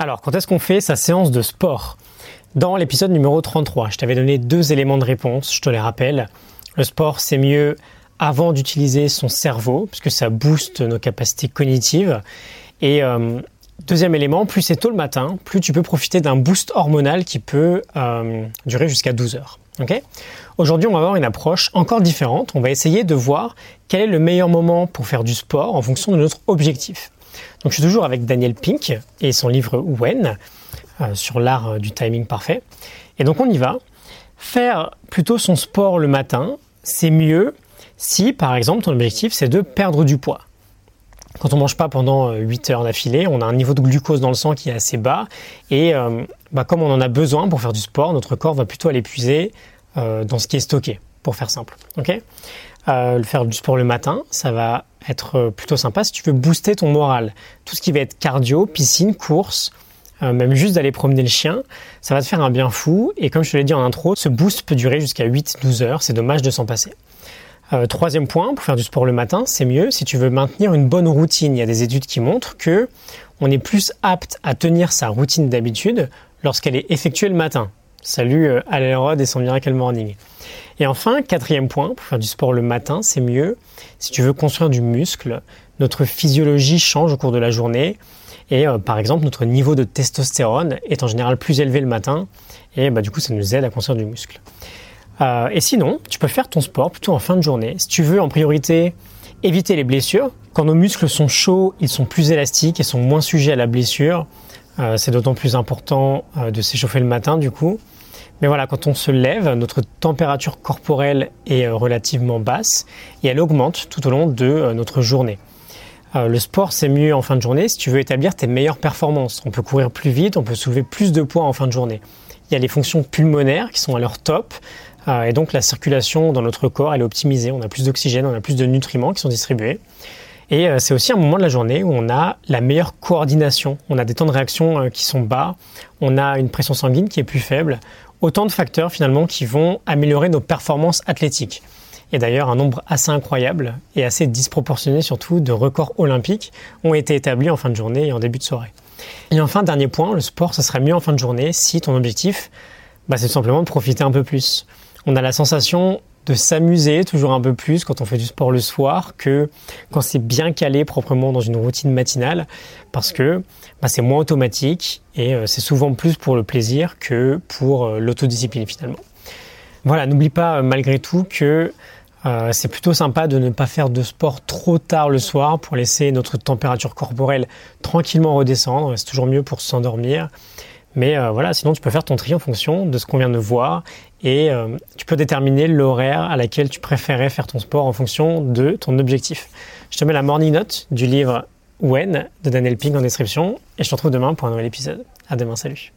Alors, quand est-ce qu'on fait sa séance de sport? Dans l'épisode numéro 33, je t'avais donné deux éléments de réponse, je te les rappelle. Le sport, c'est mieux avant d'utiliser son cerveau, puisque ça booste nos capacités cognitives. Et euh, deuxième élément, plus c'est tôt le matin, plus tu peux profiter d'un boost hormonal qui peut euh, durer jusqu'à 12 heures. Aujourd'hui, on va avoir une approche encore différente. On va essayer de voir quel est le meilleur moment pour faire du sport en fonction de notre objectif. Donc je suis toujours avec Daniel Pink et son livre When euh, sur l'art euh, du timing parfait. Et donc on y va. Faire plutôt son sport le matin, c'est mieux si par exemple ton objectif c'est de perdre du poids. Quand on mange pas pendant 8 euh, heures d'affilée, on a un niveau de glucose dans le sang qui est assez bas et bah, comme on en a besoin pour faire du sport, notre corps va plutôt aller puiser dans ce qui est stocké, pour faire simple. ok? Le faire du sport le matin, ça va être euh, plutôt sympa si tu veux booster ton moral. Tout ce qui va être cardio, piscine, course, euh, même juste d'aller promener le chien, ça va te faire un bien fou. Et comme je te l'ai dit en intro, ce boost peut durer jusqu'à 8-12 heures. C'est dommage de s'en passer. Euh, troisième point, pour faire du sport le matin, c'est mieux si tu veux maintenir une bonne routine. Il y a des études qui montrent que on est plus apte à tenir sa routine d'habitude lorsqu'elle est effectuée le matin. Salut euh, Rod et son Miracle Morning. Et enfin, quatrième point, pour faire du sport le matin, c'est mieux. Si tu veux construire du muscle, notre physiologie change au cours de la journée. Et euh, par exemple, notre niveau de testostérone est en général plus élevé le matin. Et bah, du coup, ça nous aide à construire du muscle. Euh, et sinon, tu peux faire ton sport plutôt en fin de journée. Si tu veux en priorité éviter les blessures, quand nos muscles sont chauds, ils sont plus élastiques et sont moins sujets à la blessure. Euh, c'est d'autant plus important de s'échauffer le matin du coup. Mais voilà, quand on se lève, notre température corporelle est euh, relativement basse et elle augmente tout au long de euh, notre journée. Euh, le sport, c'est mieux en fin de journée si tu veux établir tes meilleures performances. On peut courir plus vite, on peut soulever plus de poids en fin de journée. Il y a les fonctions pulmonaires qui sont à leur top et donc la circulation dans notre corps, elle est optimisée. On a plus d'oxygène, on a plus de nutriments qui sont distribués. Et c'est aussi un moment de la journée où on a la meilleure coordination. On a des temps de réaction qui sont bas, on a une pression sanguine qui est plus faible, autant de facteurs finalement qui vont améliorer nos performances athlétiques. Et d'ailleurs, un nombre assez incroyable et assez disproportionné surtout de records olympiques ont été établis en fin de journée et en début de soirée. Et enfin, dernier point, le sport, ce serait mieux en fin de journée si ton objectif, bah, c'est tout simplement de profiter un peu plus. On a la sensation de s'amuser toujours un peu plus quand on fait du sport le soir que quand c'est bien calé proprement dans une routine matinale parce que bah, c'est moins automatique et euh, c'est souvent plus pour le plaisir que pour euh, l'autodiscipline finalement. Voilà, n'oublie pas euh, malgré tout que c'est plutôt sympa de ne pas faire de sport trop tard le soir pour laisser notre température corporelle tranquillement redescendre. C'est toujours mieux pour s'endormir. Mais euh, voilà, sinon tu peux faire ton tri en fonction de ce qu'on vient de voir et euh, tu peux déterminer l'horaire à laquelle tu préférais faire ton sport en fonction de ton objectif. Je te mets la morning note du livre When de Daniel Pink en description et je te retrouve demain pour un nouvel épisode. À demain, salut.